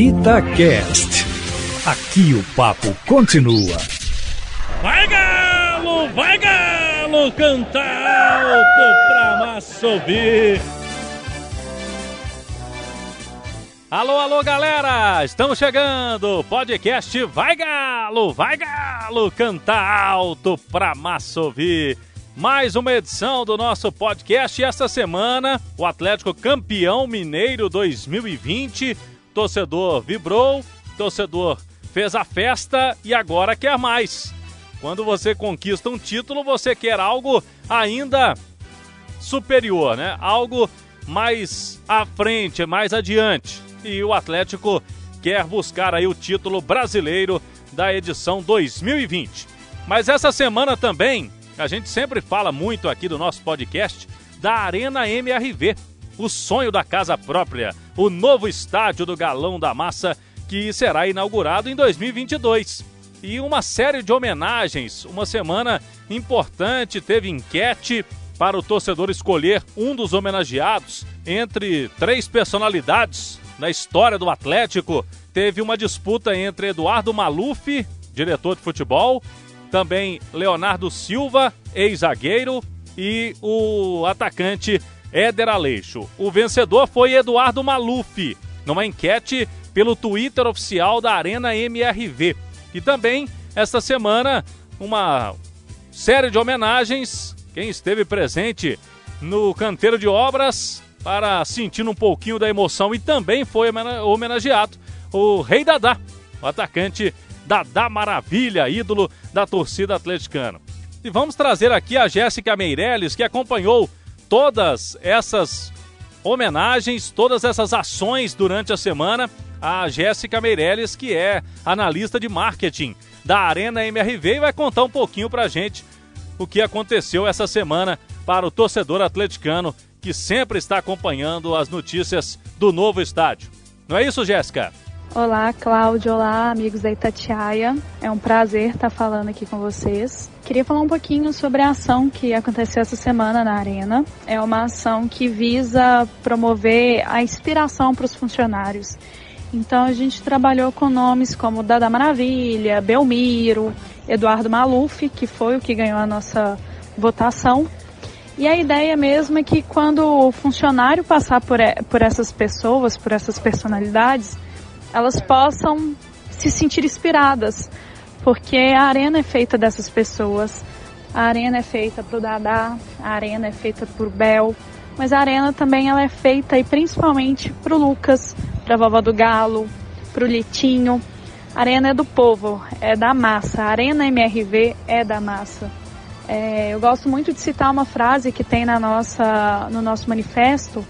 Itacast. Aqui o papo continua. Vai galo, vai galo, canta alto pra massa ouvir. Alô, alô, galera! Estamos chegando! Podcast Vai Galo, Vai Galo, canta alto pra massa ouvir. Mais uma edição do nosso podcast e esta semana o Atlético campeão mineiro 2020. Torcedor vibrou, torcedor fez a festa e agora quer mais. Quando você conquista um título, você quer algo ainda superior, né? Algo mais à frente, mais adiante e o Atlético quer buscar aí o título brasileiro da edição 2020. Mas essa semana também, a gente sempre fala muito aqui do nosso podcast da Arena MRV, o sonho da casa própria, o novo estádio do Galão da Massa que será inaugurado em 2022. E uma série de homenagens, uma semana importante, teve enquete para o torcedor escolher um dos homenageados entre três personalidades na história do Atlético, teve uma disputa entre Eduardo Maluf, diretor de futebol, também Leonardo Silva, ex-zagueiro, e o atacante Éder Aleixo. O vencedor foi Eduardo Maluf, numa enquete pelo Twitter oficial da Arena MRV. E também, esta semana, uma série de homenagens. Quem esteve presente no canteiro de obras para sentir um pouquinho da emoção e também foi homenageado o Rei Dadá, o atacante Dadá Maravilha, ídolo da torcida atleticana. E vamos trazer aqui a Jéssica Meirelles, que acompanhou todas essas homenagens, todas essas ações durante a semana. A Jéssica Meirelles, que é analista de marketing da Arena MRV, e vai contar um pouquinho pra gente o que aconteceu essa semana para o torcedor atleticano que sempre está acompanhando as notícias do novo estádio. Não é isso, Jéssica? Olá, Cláudio. Olá, amigos da Itatiaia. É um prazer estar falando aqui com vocês. Queria falar um pouquinho sobre a ação que aconteceu essa semana na Arena. É uma ação que visa promover a inspiração para os funcionários. Então a gente trabalhou com nomes como Dada Maravilha, Belmiro, Eduardo Maluf, que foi o que ganhou a nossa votação, e a ideia mesmo é que quando o funcionário passar por, por essas pessoas, por essas personalidades, elas possam se sentir inspiradas, porque a arena é feita dessas pessoas. A arena é feita para o Dadá, a arena é feita por Bel, mas a arena também ela é feita e principalmente para o Lucas, para a vovó do Galo, para o Litinho. A arena é do povo, é da massa. A arena MRV é da massa. É, eu gosto muito de citar uma frase que tem na nossa, no nosso manifesto,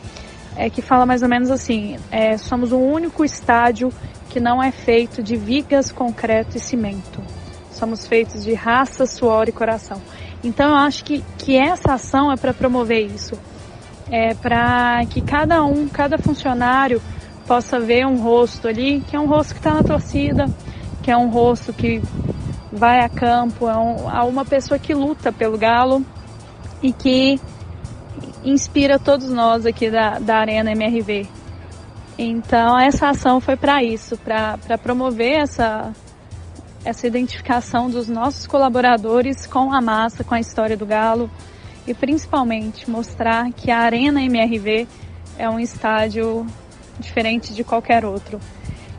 é, que fala mais ou menos assim: é, somos o único estádio que não é feito de vigas, concreto e cimento. Somos feitos de raça, suor e coração. Então eu acho que, que essa ação é para promover isso. É para que cada um, cada funcionário possa ver um rosto ali, que é um rosto que está na torcida, que é um rosto que vai a campo, é, um, uma pessoa que luta pelo Galo e que inspira todos nós aqui da, da Arena MRV. Então, essa ação foi para isso, para promover essa, essa identificação dos nossos colaboradores com a massa, com a história do Galo e principalmente mostrar que a Arena MRV é um estádio diferente de qualquer outro.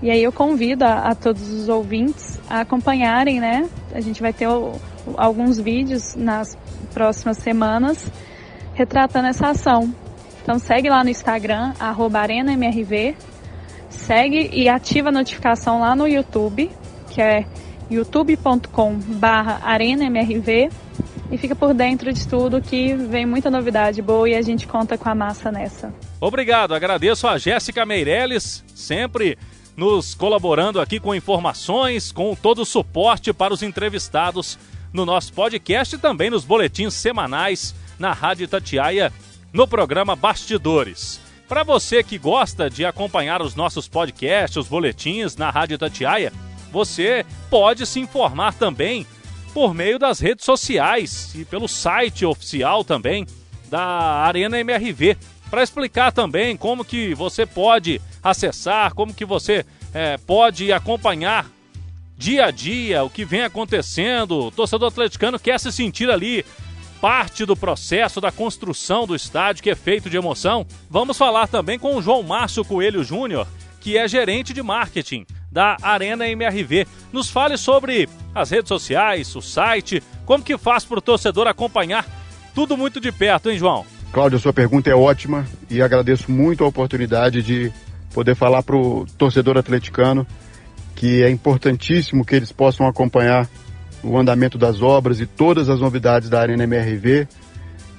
E aí eu convido a, a todos os ouvintes a acompanharem, né? A gente vai ter o, alguns vídeos nas próximas semanas retratando essa ação. Então segue lá no Instagram, ArenaMRV, segue e ativa a notificação lá no YouTube, que é youtube.com arenamrv e fica por dentro de tudo que vem muita novidade boa e a gente conta com a massa nessa. Obrigado, agradeço a Jéssica Meirelles, sempre nos colaborando aqui com informações, com todo o suporte para os entrevistados no nosso podcast e também nos boletins semanais na Rádio Tatiaia, no programa Bastidores. Para você que gosta de acompanhar os nossos podcasts, os boletins na Rádio Tatiaia, você pode se informar também por meio das redes sociais e pelo site oficial também da Arena MRV, para explicar também como que você pode acessar, como que você é, pode acompanhar dia a dia o que vem acontecendo. O torcedor atleticano quer se sentir ali parte do processo da construção do estádio, que é feito de emoção. Vamos falar também com o João Márcio Coelho Júnior, que é gerente de marketing da Arena MRV. Nos fale sobre as redes sociais, o site, como que faz para o torcedor acompanhar tudo muito de perto, hein, João? Cláudio, sua pergunta é ótima e agradeço muito a oportunidade de poder falar para o torcedor atleticano que é importantíssimo que eles possam acompanhar o andamento das obras e todas as novidades da Arena MRV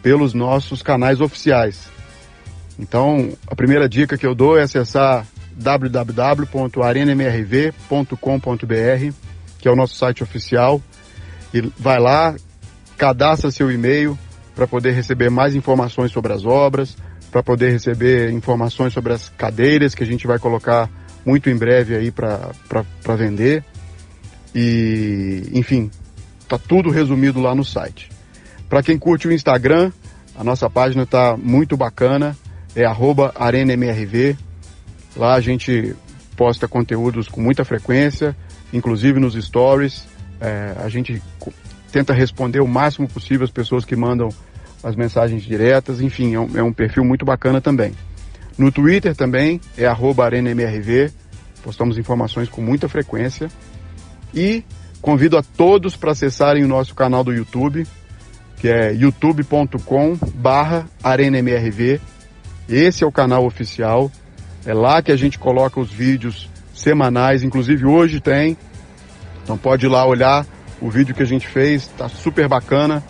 pelos nossos canais oficiais. Então, a primeira dica que eu dou é acessar www.arenamrv.com.br, que é o nosso site oficial, e vai lá, cadastra seu e-mail para poder receber mais informações sobre as obras, para poder receber informações sobre as cadeiras que a gente vai colocar muito em breve aí para vender. E, enfim, tá tudo resumido lá no site. Para quem curte o Instagram, a nossa página tá muito bacana, é @arenaMRV. Lá a gente posta conteúdos com muita frequência, inclusive nos stories. É, a gente tenta responder o máximo possível as pessoas que mandam as mensagens diretas. Enfim, é um, é um perfil muito bacana também. No Twitter também é @arenaMRV. Postamos informações com muita frequência. E convido a todos para acessarem o nosso canal do YouTube, que é youtube.com barra arenamrv. Esse é o canal oficial. É lá que a gente coloca os vídeos semanais, inclusive hoje tem. Então pode ir lá olhar o vídeo que a gente fez, está super bacana.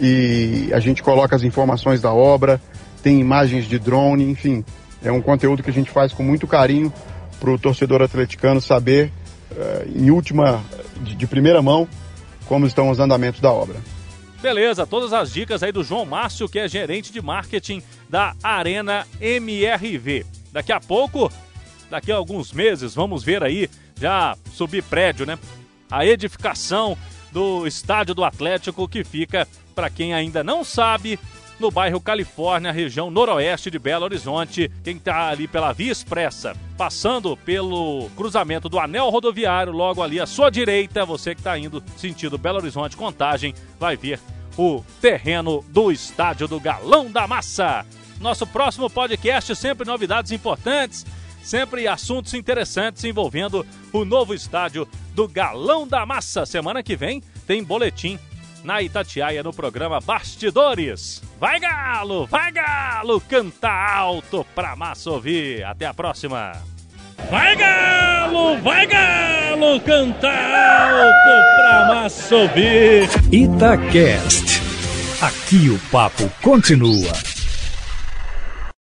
E a gente coloca as informações da obra, tem imagens de drone, enfim. É um conteúdo que a gente faz com muito carinho para o torcedor atleticano saber em última, de, de primeira mão, como estão os andamentos da obra. Beleza, todas as dicas aí do João Márcio, que é gerente de marketing da Arena MRV. Daqui a pouco, daqui a alguns meses, vamos ver aí já subir prédio, né? A edificação do estádio do Atlético que fica, para quem ainda não sabe, no bairro Califórnia, região noroeste de Belo Horizonte. Quem está ali pela Via Expressa, passando pelo cruzamento do anel rodoviário, logo ali à sua direita, você que está indo sentido Belo Horizonte, Contagem, vai ver o terreno do Estádio do Galão da Massa. Nosso próximo podcast, sempre novidades importantes, sempre assuntos interessantes envolvendo o novo estádio do Galão da Massa. Semana que vem tem boletim na Itatiaia no programa Bastidores. Vai Galo, vai Galo, canta alto pra massa ouvir. Até a próxima. Vai Galo, vai Galo, canta alto pra massa ouvir. Itacast. Aqui o papo continua.